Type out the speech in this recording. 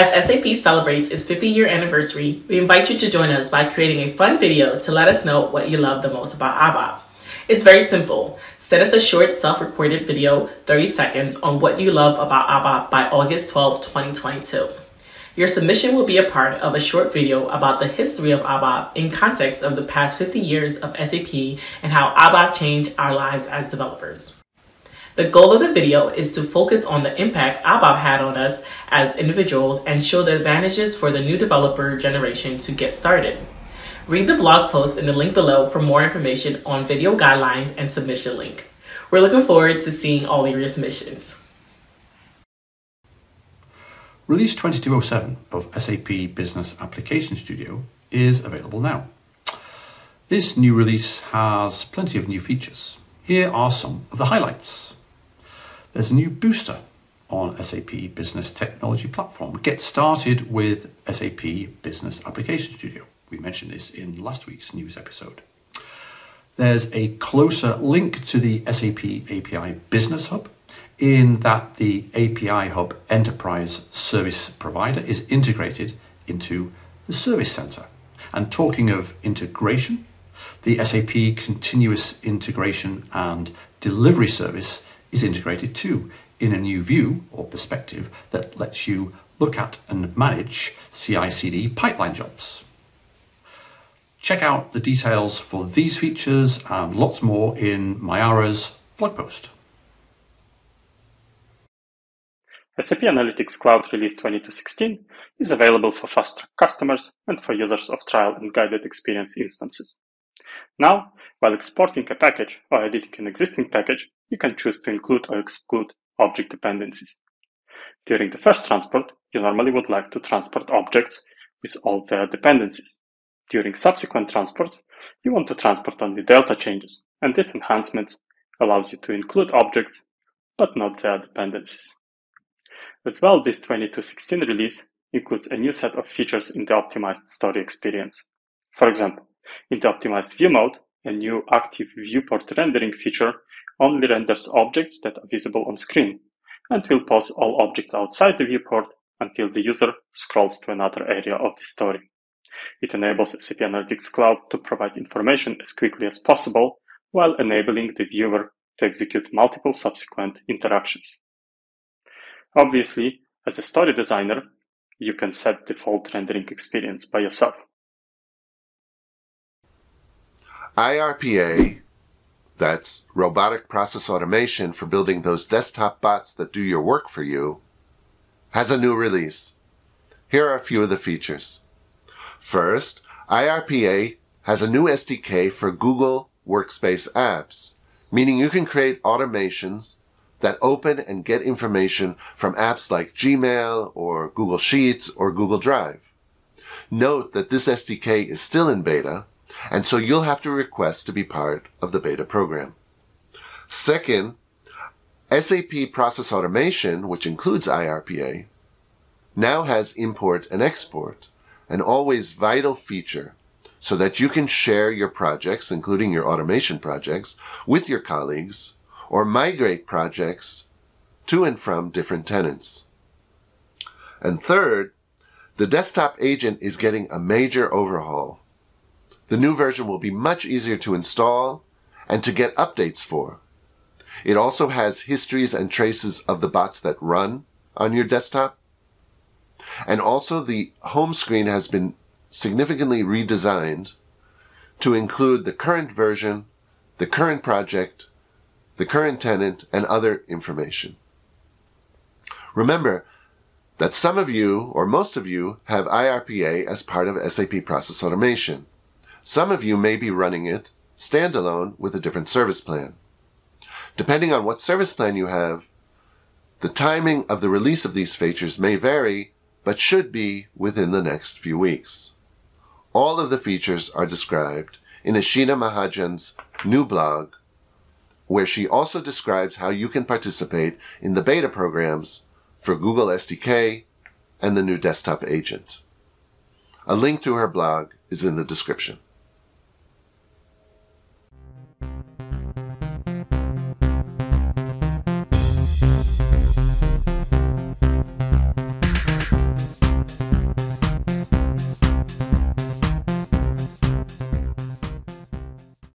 As SAP celebrates its 50 year anniversary, we invite you to join us by creating a fun video to let us know what you love the most about ABAP. It's very simple. Send us a short self recorded video, 30 seconds, on what you love about ABAP by August 12, 2022. Your submission will be a part of a short video about the history of ABAP in context of the past 50 years of SAP and how ABAP changed our lives as developers. The goal of the video is to focus on the impact ABAP had on us as individuals and show the advantages for the new developer generation to get started. Read the blog post in the link below for more information on video guidelines and submission link. We're looking forward to seeing all of your submissions. Release 2207 of SAP Business Application Studio is available now. This new release has plenty of new features. Here are some of the highlights. There's a new booster on SAP Business Technology Platform. Get started with SAP Business Application Studio. We mentioned this in last week's news episode. There's a closer link to the SAP API Business Hub in that the API Hub Enterprise Service Provider is integrated into the Service Center. And talking of integration, the SAP Continuous Integration and Delivery Service is integrated too in a new view or perspective that lets you look at and manage CI CD pipeline jobs. Check out the details for these features and lots more in Myara's blog post. SAP Analytics Cloud Release 2216 is available for fast customers and for users of trial and guided experience instances. Now, while exporting a package or editing an existing package, you can choose to include or exclude object dependencies. During the first transport, you normally would like to transport objects with all their dependencies. During subsequent transports, you want to transport only delta changes, and this enhancement allows you to include objects, but not their dependencies. As well, this 2216 release includes a new set of features in the optimized story experience. For example, in the optimized view mode, a new active viewport rendering feature only renders objects that are visible on screen and will pause all objects outside the viewport until the user scrolls to another area of the story. It enables SAP Analytics Cloud to provide information as quickly as possible while enabling the viewer to execute multiple subsequent interactions. Obviously, as a story designer, you can set default rendering experience by yourself. IRPA, that's robotic process automation for building those desktop bots that do your work for you, has a new release. Here are a few of the features. First, IRPA has a new SDK for Google Workspace apps, meaning you can create automations that open and get information from apps like Gmail or Google Sheets or Google Drive. Note that this SDK is still in beta, and so you'll have to request to be part of the beta program. Second, SAP Process Automation, which includes IRPA, now has import and export, an always vital feature so that you can share your projects, including your automation projects, with your colleagues or migrate projects to and from different tenants. And third, the desktop agent is getting a major overhaul. The new version will be much easier to install and to get updates for. It also has histories and traces of the bots that run on your desktop. And also the home screen has been significantly redesigned to include the current version, the current project, the current tenant, and other information. Remember that some of you, or most of you, have IRPA as part of SAP Process Automation. Some of you may be running it standalone with a different service plan. Depending on what service plan you have, the timing of the release of these features may vary, but should be within the next few weeks. All of the features are described in Eshita Mahajan's new blog, where she also describes how you can participate in the beta programs for Google SDK and the new desktop agent. A link to her blog is in the description.